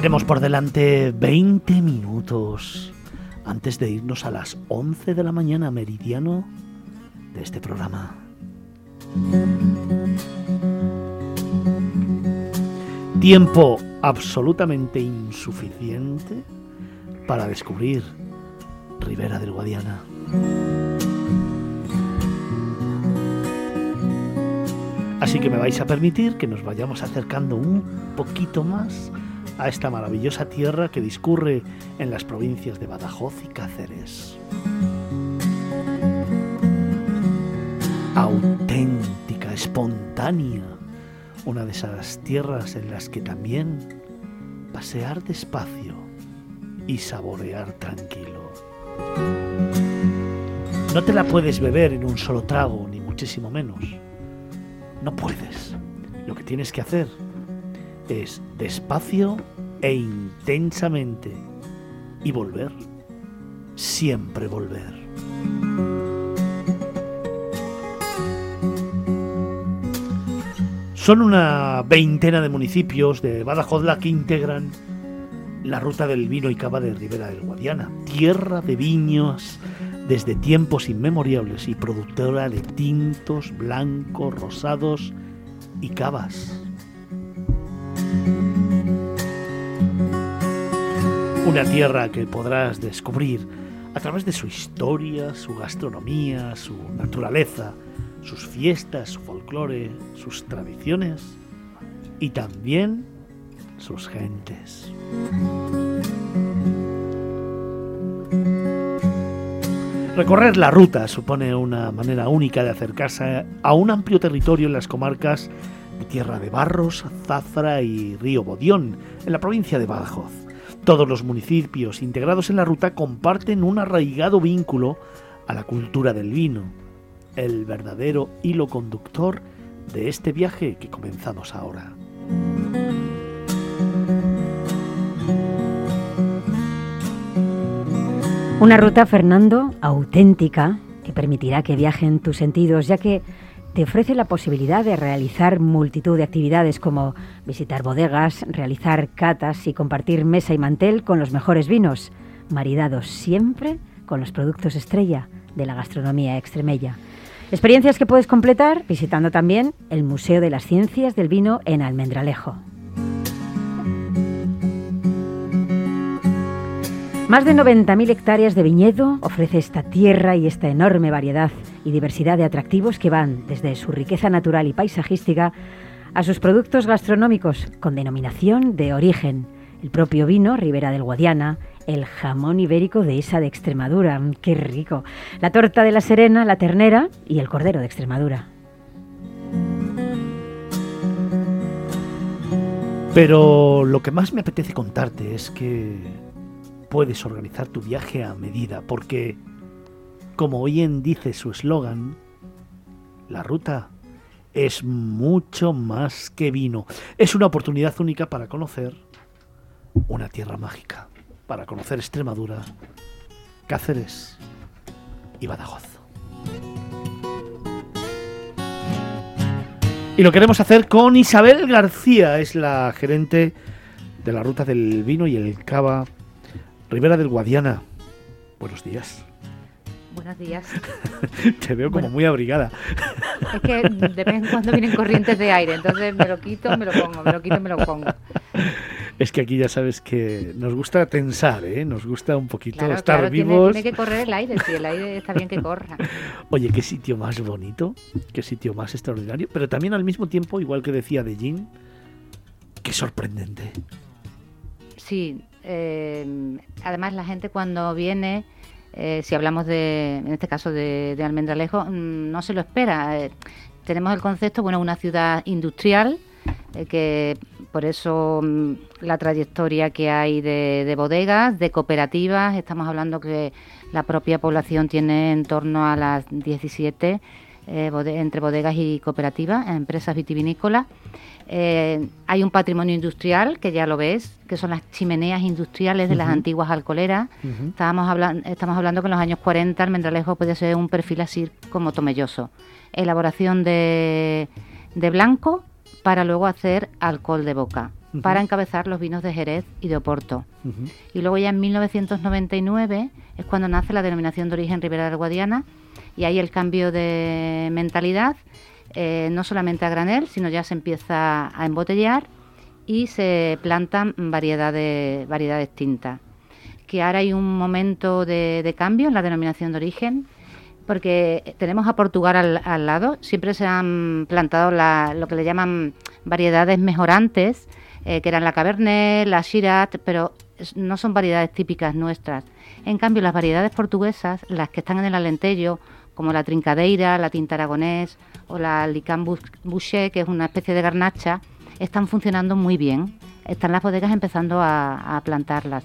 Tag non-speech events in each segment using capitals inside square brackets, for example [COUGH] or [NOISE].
Tenemos por delante 20 minutos antes de irnos a las 11 de la mañana meridiano de este programa. Tiempo absolutamente insuficiente para descubrir Ribera del Guadiana. Así que me vais a permitir que nos vayamos acercando un poquito más a esta maravillosa tierra que discurre en las provincias de Badajoz y Cáceres. Auténtica, espontánea, una de esas tierras en las que también pasear despacio y saborear tranquilo. No te la puedes beber en un solo trago, ni muchísimo menos. No puedes. Lo que tienes que hacer es despacio e intensamente y volver. Siempre volver. Son una veintena de municipios de Badajoz la que integran la ruta del vino y cava de Ribera del Guadiana, tierra de viños desde tiempos inmemoriales y productora de tintos, blancos, rosados y cavas. Una tierra que podrás descubrir a través de su historia, su gastronomía, su naturaleza, sus fiestas, su folclore, sus tradiciones y también sus gentes. Recorrer la ruta supone una manera única de acercarse a un amplio territorio en las comarcas Tierra de Barros, Zafra y Río Bodión, en la provincia de Badajoz. Todos los municipios integrados en la ruta comparten un arraigado vínculo a la cultura del vino, el verdadero hilo conductor de este viaje que comenzamos ahora. Una ruta, Fernando, auténtica, que permitirá que viajen tus sentidos, ya que te ofrece la posibilidad de realizar multitud de actividades como visitar bodegas, realizar catas y compartir mesa y mantel con los mejores vinos, maridados siempre con los productos estrella de la gastronomía extremella. Experiencias que puedes completar visitando también el Museo de las Ciencias del Vino en Almendralejo. Más de 90.000 hectáreas de viñedo ofrece esta tierra y esta enorme variedad y diversidad de atractivos que van desde su riqueza natural y paisajística a sus productos gastronómicos con denominación de origen, el propio vino Ribera del Guadiana, el jamón ibérico de esa de Extremadura, mm, qué rico, la torta de la Serena, la ternera y el cordero de Extremadura. Pero lo que más me apetece contarte es que puedes organizar tu viaje a medida, porque, como bien dice su eslogan, la ruta es mucho más que vino. Es una oportunidad única para conocer una tierra mágica, para conocer Extremadura, Cáceres y Badajoz. Y lo queremos hacer con Isabel García, es la gerente de la ruta del vino y el cava Rivera del Guadiana, buenos días. Buenos días. [LAUGHS] Te veo como muy abrigada. [LAUGHS] Es que de vez en cuando vienen corrientes de aire, entonces me lo quito, me lo pongo, me lo quito, me lo pongo. Es que aquí ya sabes que nos gusta tensar, ¿eh? Nos gusta un poquito estar claro, vivos. Tiene, que correr el aire, si el aire está bien que corra. [LAUGHS] Oye, qué sitio más bonito, qué sitio más extraordinario, pero también al mismo tiempo, igual que decía de Jean, qué sorprendente. Sí, eh, además la gente cuando viene, eh, si hablamos de, en este caso de, Almendralejo, mm, no se lo espera. Eh, tenemos el concepto, bueno, una ciudad industrial, que por eso mm, la trayectoria que hay de, bodegas, de cooperativas, estamos hablando que la propia población tiene en torno a las 17 entre bodegas y cooperativas, empresas vitivinícolas. Eh, hay un patrimonio industrial, que ya lo ves, que son las chimeneas industriales de las antiguas alcoleras. Estábamos hablando, estamos hablando que en los años 40 el Mendralejo puede ser un perfil así como tomelloso. Elaboración de, blanco para luego hacer alcohol de boca. para encabezar los vinos de Jerez y de Oporto. Y luego ya en 1999 es cuando nace la denominación de origen Ribera del Guadiana y hay el cambio de mentalidad, eh, no solamente a granel, sino ya se empieza a embotellar y se plantan variedades, variedades tintas. Que ahora hay un momento de, cambio en la denominación de origen, porque tenemos a Portugal al, lado, siempre se han plantado lo que le llaman variedades mejorantes, eh, que eran la Cabernet, la Shiraz, pero no son variedades típicas nuestras. En cambio, las variedades portuguesas, las que están en el Alentejo, como la Trincadeira, la Tinta Aragonés o la Licam Boucher, que es una especie de garnacha, están funcionando muy bien. Están las bodegas empezando a, plantarlas.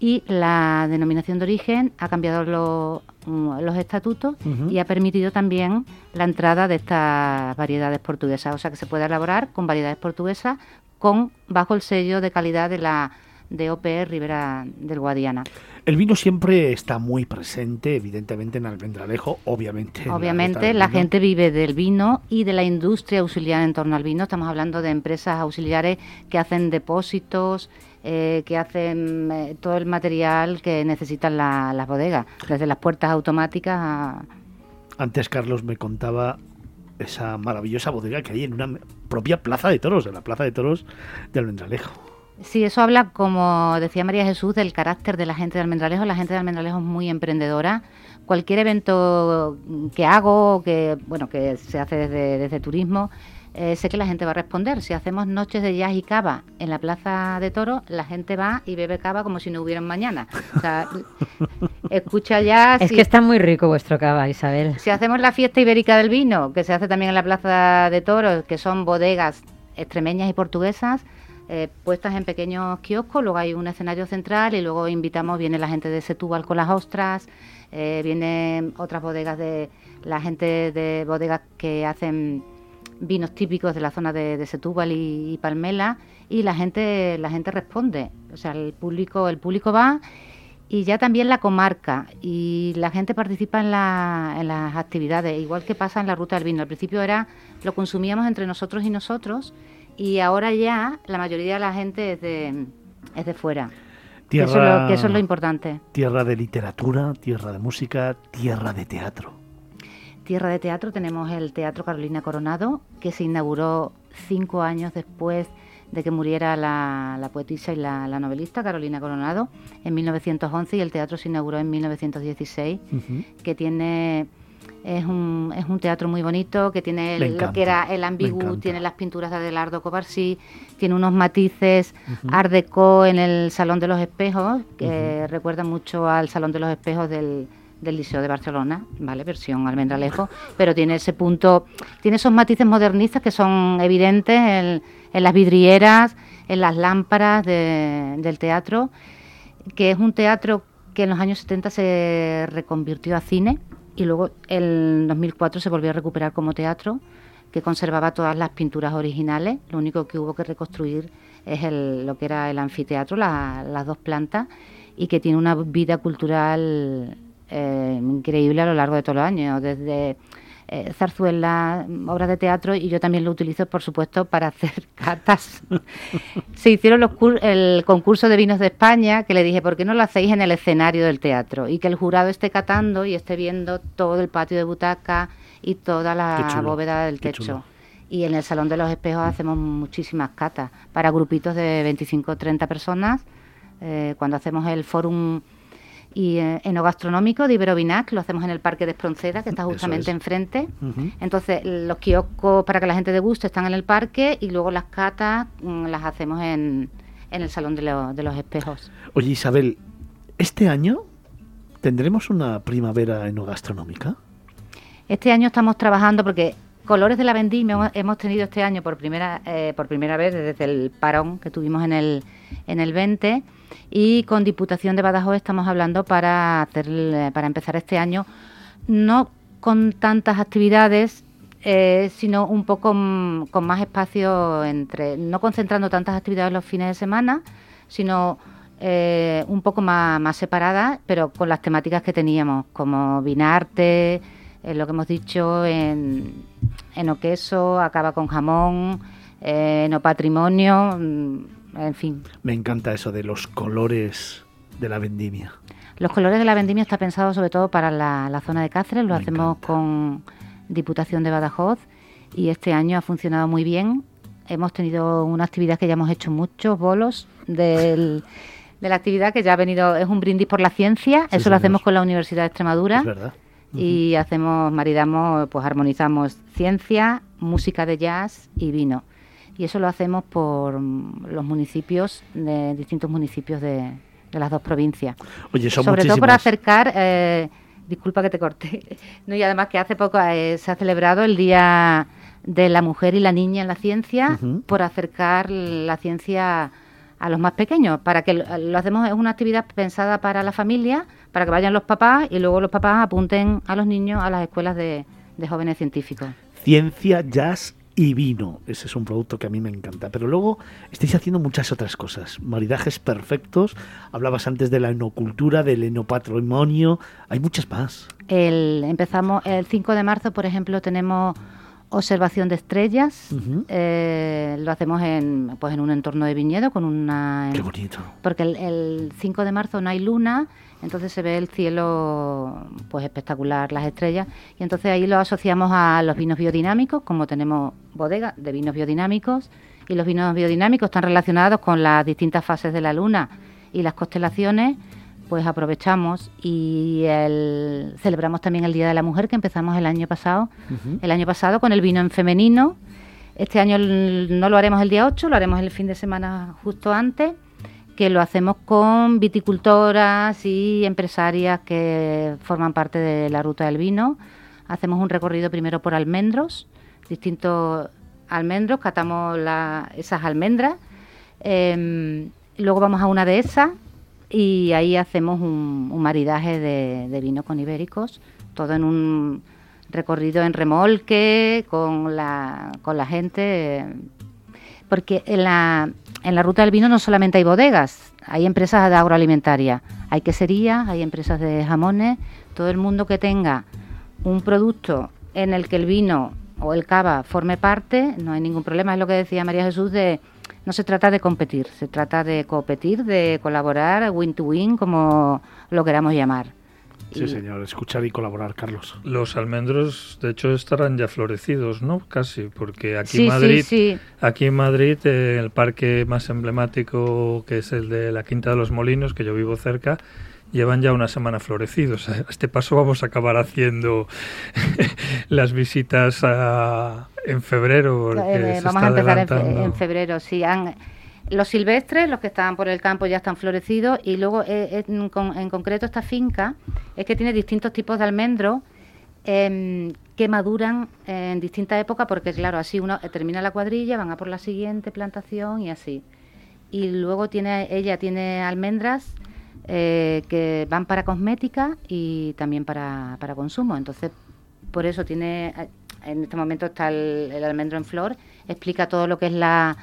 Y la denominación de origen ha cambiado los estatutos y ha permitido también la entrada de estas variedades portuguesas. O sea que se puede elaborar con variedades portuguesas con bajo el sello de calidad de la de OPE Ribera del Guadiana. El vino siempre está muy presente, evidentemente, en Almendralejo, obviamente. Obviamente, la, gente vive del vino y de la industria auxiliar en torno al vino. Estamos hablando de empresas auxiliares que hacen depósitos, eh, que hacen eh, todo el material que necesitan las bodegas, desde las puertas automáticas a... Antes Carlos me contaba esa maravillosa bodega que hay en una propia plaza de toros, en la plaza de toros de Almendralejo. Sí, eso habla, como decía María Jesús, del carácter de la gente de Almendralejo. La gente de Almendralejo es muy emprendedora. Cualquier evento que hago, que bueno, que se hace desde, turismo, eh, sé que la gente va a responder. Si hacemos noches de jazz y cava en la Plaza de Toro, la gente va y bebe cava como si no hubiera mañana. O sea, [LAUGHS] escucha jazz. Es que está muy rico vuestro cava, Isabel. Si hacemos la fiesta ibérica del vino, que se hace también en la Plaza de Toro, que son bodegas extremeñas y portuguesas, eh, puestas en pequeños kioscos, luego hay un escenario central y luego invitamos, viene la gente de Setúbal con las ostras, eh, vienen otras bodegas de la gente de bodegas que hacen vinos típicos de la zona de, Setúbal y, Palmela y la gente la gente responde, o sea, el público el público va y ya también la comarca y la gente participa en, en las actividades, igual que pasa en la ruta del vino. Al principio era lo consumíamos entre nosotros y nosotros y ahora ya la mayoría de la gente es de, es de fuera. Tierra, eso, es lo, que eso es lo importante. Tierra de literatura, tierra de música, tierra de teatro. Tierra de teatro tenemos el Teatro Carolina Coronado, que se inauguró cinco años después de que muriera la, poetisa y la, novelista Carolina Coronado en 1911 y el teatro se inauguró en 1916, que tiene es un, es un teatro muy bonito que tiene lo que era el ambigu, tiene las pinturas de Adelardo Covarsí, tiene unos matices art deco en el Salón de los Espejos, que recuerda mucho al Salón de los Espejos del, del Liceo de Barcelona, ¿vale? Versión almendralejo, pero tiene ese punto, tiene esos matices modernistas que son evidentes en, en las vidrieras, en las lámparas del teatro, que es un teatro que en los años 70 se reconvirtió a cine y luego en 2004 se volvió a recuperar como teatro que conservaba todas las pinturas originales. Lo único que hubo que reconstruir es el, lo que era el anfiteatro, las dos plantas, y que tiene una vida cultural eh, increíble a lo largo de todos los años, desde eh, zarzuela, obras de teatro y yo también lo utilizo, por supuesto, para hacer [LAUGHS] catas. Se hicieron los el concurso de vinos de España que le dije, ¿por qué no lo hacéis en el escenario del teatro? Y que el jurado esté catando y esté viendo todo el patio de butaca y toda la bóveda del techo. Y en el Salón de los Espejos hacemos muchísimas catas para grupitos de 25 o 30 personas. Eh, cuando hacemos el fórum y eh, enogastronómico de Iberovinac, lo hacemos en el Parque de Espronceda, que está justamente enfrente. Entonces, los kioscos para que la gente deguste están en el parque y luego las catas mm, las hacemos en, en el Salón de, de los Espejos. Oye, Isabel, ¿este año tendremos una primavera enogastronómica? Este año estamos trabajando porque Colores de la Vendimia hemos tenido este año por primera eh, por primera vez desde el parón que tuvimos en el en el 20 y con Diputación de Badajoz estamos hablando para hacer para empezar este año no con tantas actividades eh, sino un poco con más espacio entre no concentrando tantas actividades los fines de semana sino eh, un poco más, más separadas pero con las temáticas que teníamos como vinarte eh, lo que hemos dicho en, en queso acaba con jamón eh, no patrimonio, mm, en fin. Me encanta eso de los colores de la vendimia. Los colores de la vendimia está pensado sobre todo para la, zona de Cáceres, lo hacemos con Diputación de Badajoz y este año ha funcionado muy bien. Hemos tenido una actividad que ya hemos hecho muchos bolos [LAUGHS] de la actividad que ya ha venido, es un brindis por la ciencia, eso lo hacemos con la Universidad de Extremadura. Y hacemos, maridamos, pues armonizamos ciencia, música de jazz y vino. Y eso lo hacemos por los municipios, de distintos municipios de, las dos provincias. Oye, Sobre todo por acercar, eh, disculpa que te corte, [LAUGHS] no, y además que hace poco eh, se ha celebrado el Día de la Mujer y la Niña en la Ciencia, por acercar la ciencia a los más pequeños, para que lo hacemos, es una actividad pensada para la familia, para que vayan los papás y luego los papás apunten a los niños a las escuelas de, de jóvenes científicos. Ciencia, jazz y vino. Ese es un producto que a mí me encanta. Pero luego estáis haciendo muchas otras cosas. Maridajes perfectos. Hablabas antes de la enocultura, del enopatrimonio. Hay muchas más. El, empezamos el 5 de marzo, por ejemplo, tenemos observación de estrellas. Eh, lo hacemos en, pues en un entorno de viñedo con una... Qué bonito. Porque el, 5 de marzo no hay luna, entonces se ve el cielo pues espectacular, las estrellas, y entonces ahí lo asociamos a los vinos biodinámicos, como tenemos bodega de vinos biodinámicos, y los vinos biodinámicos están relacionados con las distintas fases de la luna y las constelaciones, pues aprovechamos y celebramos también el Día de la Mujer que empezamos el año pasado, el año pasado con el vino en femenino. Este año no lo haremos el día 8, lo haremos el fin de semana justo antes, que lo hacemos con viticultoras y empresarias que forman parte de la ruta del vino. Hacemos un recorrido primero por almendros, distintos almendros, catamos esas almendras. Em, luego vamos a una de esas y ahí hacemos un, maridaje de, vino con ibéricos, todo en un recorrido en remolque con la, con la gente, porque en la, en la ruta del vino no solamente hay bodegas, hay empresas de agroalimentaria, hay queserías, hay empresas de jamones, todo el mundo que tenga un producto en el que el vino o el cava forme parte, no hay ningún problema, es lo que decía María Jesús de no se trata de competir, se trata de competir, de colaborar, win to win, como lo queramos llamar. Sí, señor, escuchar y colaborar, Carlos. Los almendros, de hecho, estarán ya florecidos, ¿no? Casi, porque aquí en Madrid, aquí en Madrid, eh, el parque más emblemático, que es el de la Quinta de los Molinos, que yo vivo cerca, llevan ya una semana florecidos. A este paso vamos a acabar haciendo [LAUGHS] las visitas en febrero. Eh, vamos a empezar en, febrero, sí. Los silvestres, los que estaban por el campo, ya están florecidos y luego eh, en, concreto esta finca es que tiene distintos tipos de almendros em, que maduran en distintas épocas porque claro, así uno termina la cuadrilla, van a por la siguiente plantación y así. Y luego tiene ella tiene almendras eh, que van para cosmética y también para, para, consumo. Entonces, por eso tiene, en este momento está el, almendro en flor, explica todo lo que es la,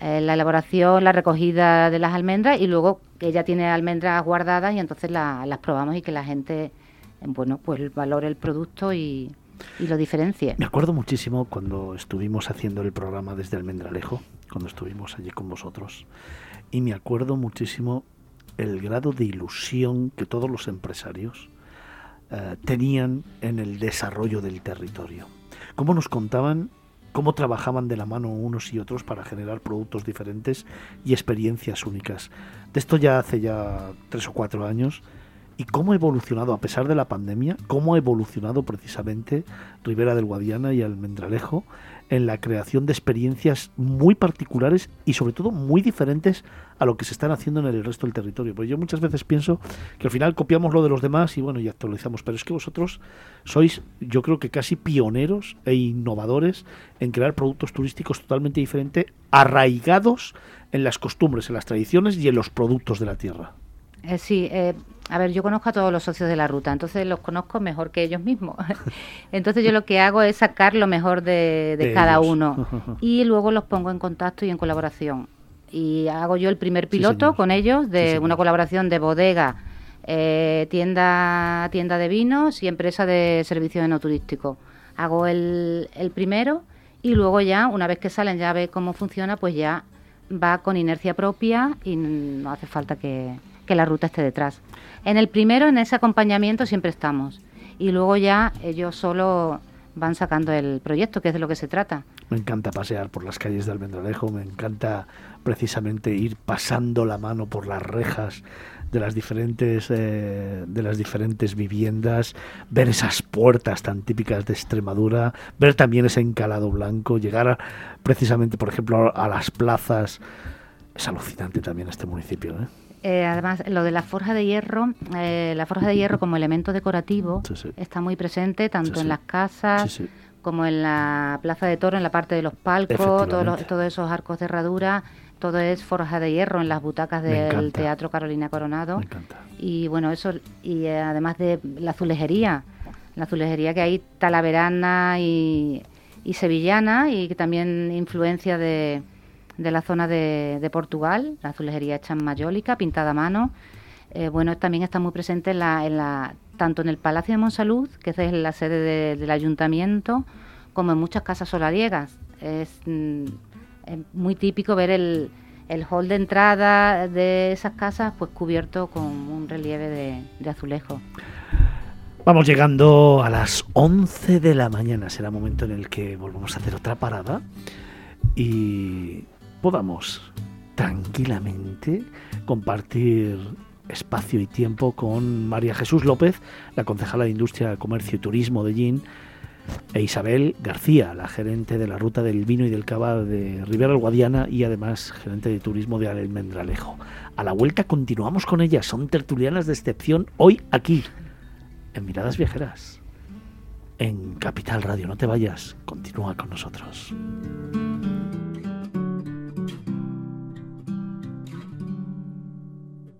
eh, la elaboración, la recogida de las almendras y luego que ella tiene almendras guardadas y entonces las probamos y que la gente, bueno, pues valore el producto y, y lo diferencie. Me acuerdo muchísimo cuando estuvimos haciendo el programa desde Almendralejo, cuando estuvimos allí con vosotros, y me acuerdo muchísimo el grado de ilusión que todos los empresarios eh, tenían en el desarrollo del territorio. Cómo nos contaban cómo trabajaban de la mano unos y otros para generar productos diferentes y experiencias únicas. De esto ya hace ya tres o cuatro años. Y cómo ha evolucionado, a pesar de la pandemia, cómo ha evolucionado precisamente Ribera del Guadiana y Almendralejo en la creación de experiencias muy particulares y sobre todo muy diferentes a lo que se están haciendo en el resto del territorio. Porque yo muchas veces pienso que al final copiamos lo de los demás y bueno, y actualizamos, pero es que vosotros sois yo creo que casi pioneros e innovadores en crear productos turísticos totalmente diferentes, arraigados en las costumbres, en las tradiciones y en los productos de la tierra. Eh, sí, eh, a ver, yo conozco a todos los socios de la ruta, entonces los conozco mejor que ellos mismos. [LAUGHS] entonces yo lo que hago es sacar lo mejor de, cada uno [LAUGHS] y luego los pongo en contacto y en colaboración. Y hago yo el primer piloto con ellos de una colaboración de bodega, eh, tienda, tienda de vinos y empresa de servicios no turístico. Hago el, el primero y luego ya, una vez que salen, ya ve cómo funciona, pues ya va con inercia propia y no hace falta que, que la ruta esté detrás. En el primero, en ese acompañamiento, siempre estamos. Y luego ya ellos solo van sacando el proyecto, que es de lo que se trata. Me encanta pasear por las calles de Almendralejo, me encanta precisamente ir pasando la mano por las rejas de las diferentes eh, de las diferentes viviendas, ver esas puertas tan típicas de Extremadura, ver también ese encalado blanco, llegar precisamente, por ejemplo, a las plazas. Es alucinante también este municipio. ¿eh? Eh, además, lo de la forja de hierro, la forja de hierro como elemento decorativo está muy presente tanto en las casas como en la plaza de toro, en la parte de los palcos, todos, todos esos arcos de herradura todo es forja de hierro en las butacas del Teatro Carolina Coronado. Y bueno, eso, y eh, además de la azulejería, la azulejería que hay talaverana y, sevillana y que también influencia de, de la zona de, Portugal, la azulejería hecha en mayólica, pintada a mano. Eh, bueno, también está muy presente en la, en la, tanto en el Palacio de Monsalud, que es la sede del ayuntamiento, como en muchas casas solariegas. Es, mm, es muy típico ver el, el hall de entrada de esas casas pues cubierto con un relieve de, azulejo. Vamos llegando a las 11 de la mañana, será momento en el que volvamos a hacer otra parada y podamos tranquilamente compartir espacio y tiempo con María Jesús López, la concejala de Industria, Comercio y Turismo de GIN, e Isabel García, la gerente de la ruta del vino y del cava de Ribera del Guadiana y además gerente de turismo de Almendralejo. A la vuelta continuamos con ellas, son tertulianas de excepción hoy aquí, en Miradas Viajeras, en Capital Radio. No te vayas, continúa con nosotros.